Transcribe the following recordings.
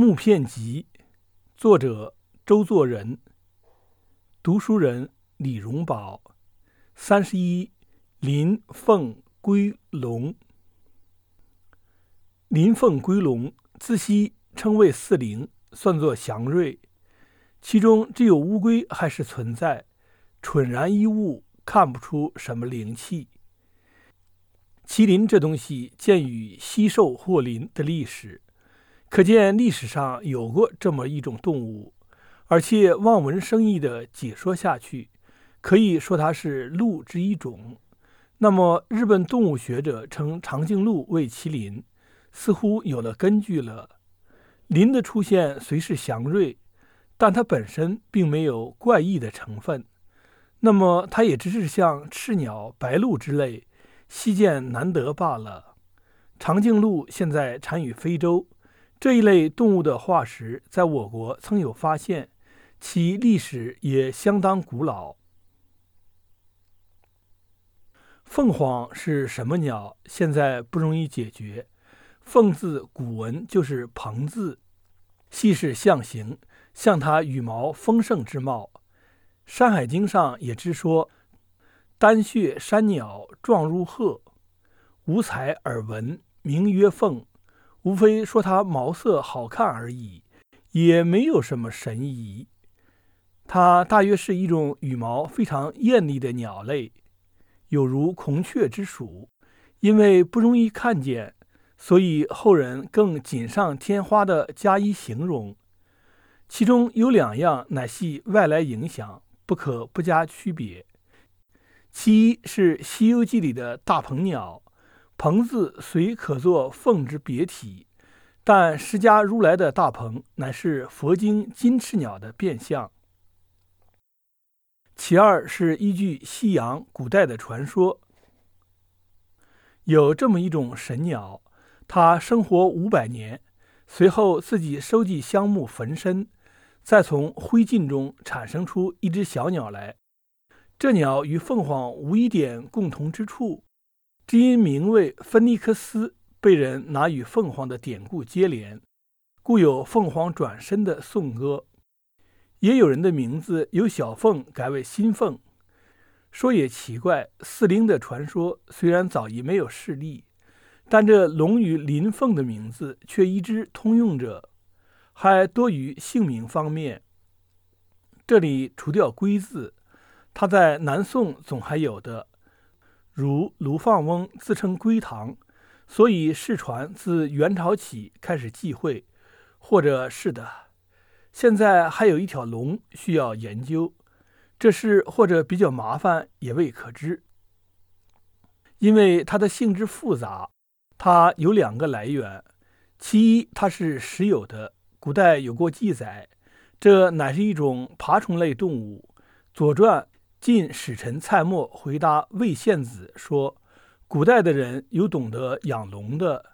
木片集》，作者周作人，读书人李荣宝。三十一，林凤归龙。林凤归龙，自西称为四灵，算作祥瑞。其中只有乌龟还是存在，蠢然一物，看不出什么灵气。麒麟这东西见于西兽或麟的历史，可见历史上有过这么一种动物，而且望文生义的解说下去，可以说它是鹿之一种。那么日本动物学者称长颈鹿为麒麟，似乎有了根据了。麟的出现虽是祥瑞。但它本身并没有怪异的成分，那么它也只是像赤鸟、白鹭之类稀见难得罢了。长颈鹿现在产于非洲，这一类动物的化石在我国曾有发现，其历史也相当古老。凤凰是什么鸟？现在不容易解决。凤字古文就是鹏字，系是象形。像它羽毛丰盛之貌，《山海经》上也知说：“丹穴山鸟状如鹤，五彩耳闻，名曰凤。”无非说它毛色好看而已，也没有什么神异。它大约是一种羽毛非常艳丽的鸟类，有如孔雀之属。因为不容易看见，所以后人更锦上添花地加以形容。其中有两样乃系外来影响，不可不加区别。其一是《西游记》里的大鹏鸟，鹏字虽可作凤之别体，但释迦如来的大鹏乃是佛经金翅鸟的变相。其二是依据西洋古代的传说，有这么一种神鸟，它生活五百年，随后自己收集香木焚身。再从灰烬中产生出一只小鸟来，这鸟与凤凰无一点共同之处，只因名为芬尼克斯，被人拿与凤凰的典故接连，故有凤凰转身的颂歌。也有人的名字由小凤改为新凤。说也奇怪，四灵的传说虽然早已没有势力，但这龙与麟凤的名字却一直通用着。还多于姓名方面，这里除掉“龟”字，他在南宋总还有的，如卢放翁自称归唐，所以世传自元朝起开始忌讳，或者是的。现在还有一条龙需要研究，这事或者比较麻烦，也未可知，因为它的性质复杂，它有两个来源，其一它是实有的。古代有过记载，这乃是一种爬虫类动物。《左传》晋使臣蔡瑁回答魏献子说：“古代的人有懂得养龙的。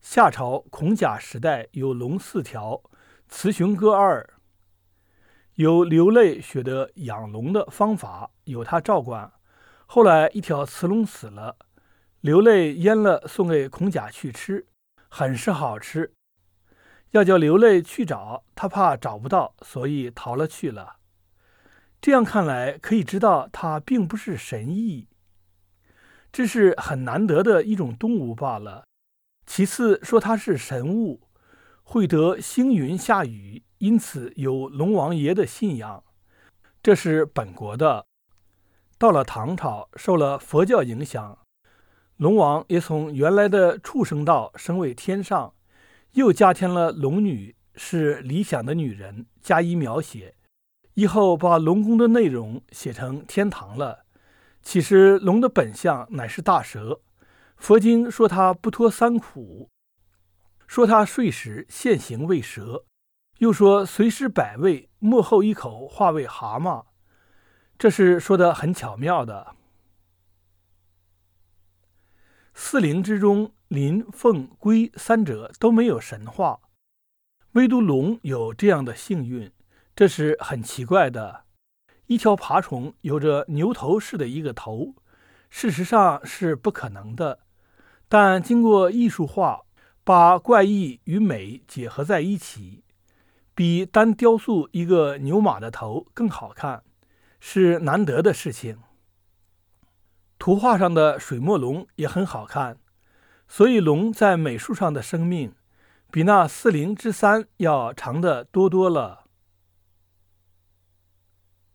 夏朝孔甲时代有龙四条，雌雄各二。有流泪学得养龙的方法，由他照管。后来一条雌龙死了，流泪阉了送给孔甲去吃，很是好吃。”要叫流泪去找他，怕找不到，所以逃了去了。这样看来，可以知道它并不是神异，这是很难得的一种动物罢了。其次说它是神物，会得星云下雨，因此有龙王爷的信仰。这是本国的。到了唐朝，受了佛教影响，龙王也从原来的畜生道升为天上。又加添了龙女是理想的女人加以描写，以后把龙宫的内容写成天堂了。其实龙的本相乃是大蛇，佛经说它不脱三苦，说它睡时现形为蛇，又说随时百味，末后一口化为蛤蟆，这是说的很巧妙的。四灵之中。麟、凤、龟三者都没有神话，唯独龙有这样的幸运，这是很奇怪的。一条爬虫有着牛头似的一个头，事实上是不可能的。但经过艺术化，把怪异与美结合在一起，比单雕塑一个牛马的头更好看，是难得的事情。图画上的水墨龙也很好看，所以龙在美术上的生命比那四灵之三要长得多多了。